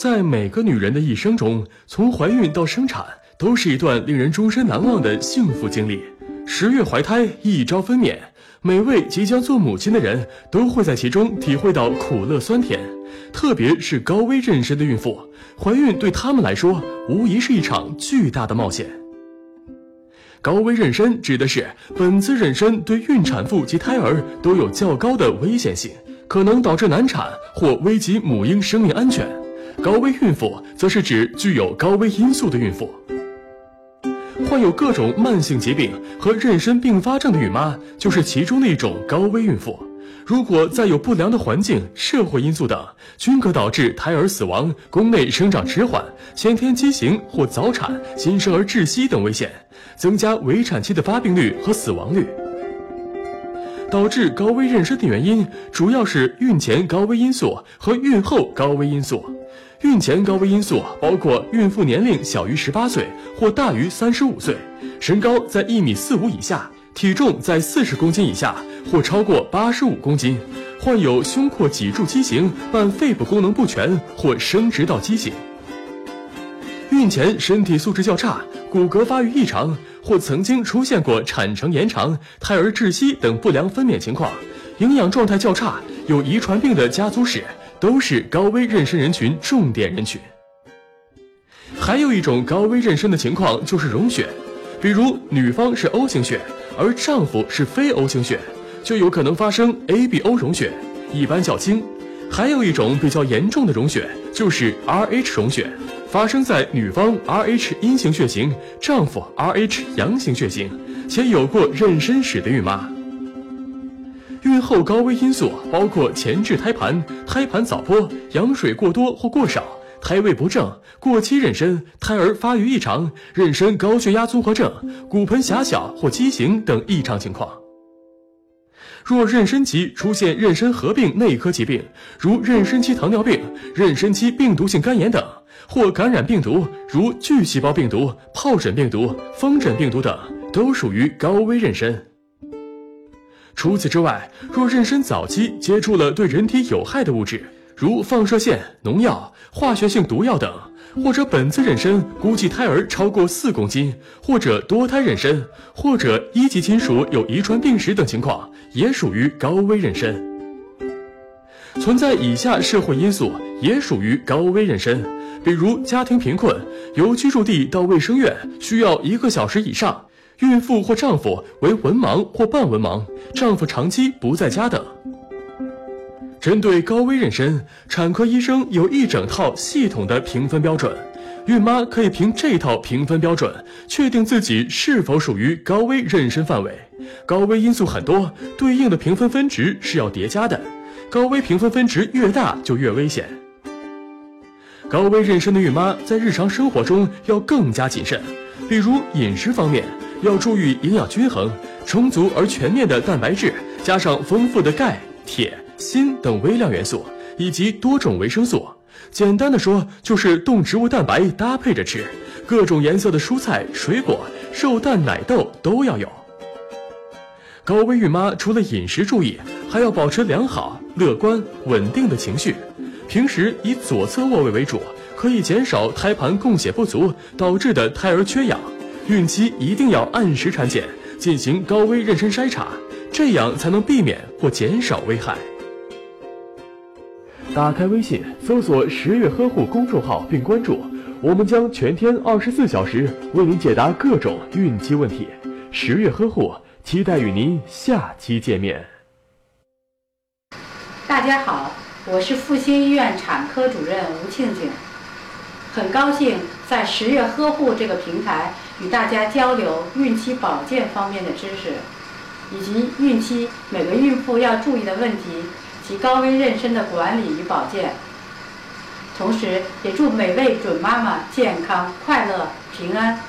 在每个女人的一生中，从怀孕到生产，都是一段令人终身难忘的幸福经历。十月怀胎，一朝分娩，每位即将做母亲的人都会在其中体会到苦乐酸甜。特别是高危妊娠的孕妇，怀孕对她们来说，无疑是一场巨大的冒险。高危妊娠指的是本次妊娠对孕产妇及胎儿都有较高的危险性，可能导致难产或危及母婴生命安全。高危孕妇则是指具有高危因素的孕妇，患有各种慢性疾病和妊娠并发症的孕妈就是其中的一种高危孕妇。如果再有不良的环境、社会因素等，均可导致胎儿死亡、宫内生长迟缓、先天畸形或早产、新生儿窒息等危险，增加围产期的发病率和死亡率。导致高危妊娠的原因主要是孕前高危因素和孕后高危因素。孕前高危因素包括孕妇年龄小于十八岁或大于三十五岁，身高在一米四五以下，体重在四十公斤以下或超过八十五公斤，患有胸廓脊柱畸形伴肺部功能不全或生殖道畸形。孕前身体素质较差，骨骼发育异常，或曾经出现过产程延长、胎儿窒息等不良分娩情况，营养状态较差，有遗传病的家族史。都是高危妊娠人群重点人群。还有一种高危妊娠的情况就是溶血，比如女方是 O 型血，而丈夫是非 O 型血，就有可能发生 ABO 溶血，一般较轻。还有一种比较严重的溶血就是 RH 溶血，发生在女方 RH 阴性血型，丈夫 RH 阳性血型，且有过妊娠史的孕妈。孕后高危因素包括前置胎盘、胎盘早剥、羊水过多或过少、胎位不正、过期妊娠、胎儿发育异常、妊娠高血压综合症、骨盆狭小或畸形等异常情况。若妊娠期出现妊娠合并内科疾病，如妊娠期糖尿病、妊娠期病毒性肝炎等，或感染病毒如巨细胞病毒、疱疹病毒、风疹病毒等，都属于高危妊娠。除此之外，若妊娠早期接触了对人体有害的物质，如放射线、农药、化学性毒药等，或者本次妊娠估计胎儿超过四公斤，或者多胎妊娠，或者一级亲属有遗传病史等情况，也属于高危妊娠。存在以下社会因素，也属于高危妊娠，比如家庭贫困，由居住地到卫生院需要一个小时以上。孕妇或丈夫为文盲或半文盲，丈夫长期不在家等。针对高危妊娠，产科医生有一整套系统的评分标准，孕妈可以凭这套评分标准确定自己是否属于高危妊娠范围。高危因素很多，对应的评分分值是要叠加的，高危评分分值越大就越危险。高危妊娠的孕妈在日常生活中要更加谨慎，比如饮食方面。要注意营养均衡、充足而全面的蛋白质，加上丰富的钙、铁、锌等微量元素，以及多种维生素。简单的说，就是动植物蛋白搭配着吃，各种颜色的蔬菜、水果、肉、蛋、奶、豆都要有。高危孕妈除了饮食注意，还要保持良好、乐观、稳定的情绪，平时以左侧卧位为主，可以减少胎盘供血不足导致的胎儿缺氧。孕期一定要按时产检，进行高危妊娠筛查，这样才能避免或减少危害。打开微信，搜索“十月呵护”公众号并关注，我们将全天二十四小时为您解答各种孕期问题。十月呵护，期待与您下期见面。大家好，我是复兴医院产科主任吴庆庆，很高兴在十月呵护这个平台。与大家交流孕期保健方面的知识，以及孕期每个孕妇要注意的问题及高危妊娠的管理与保健。同时，也祝每位准妈妈健康、快乐、平安。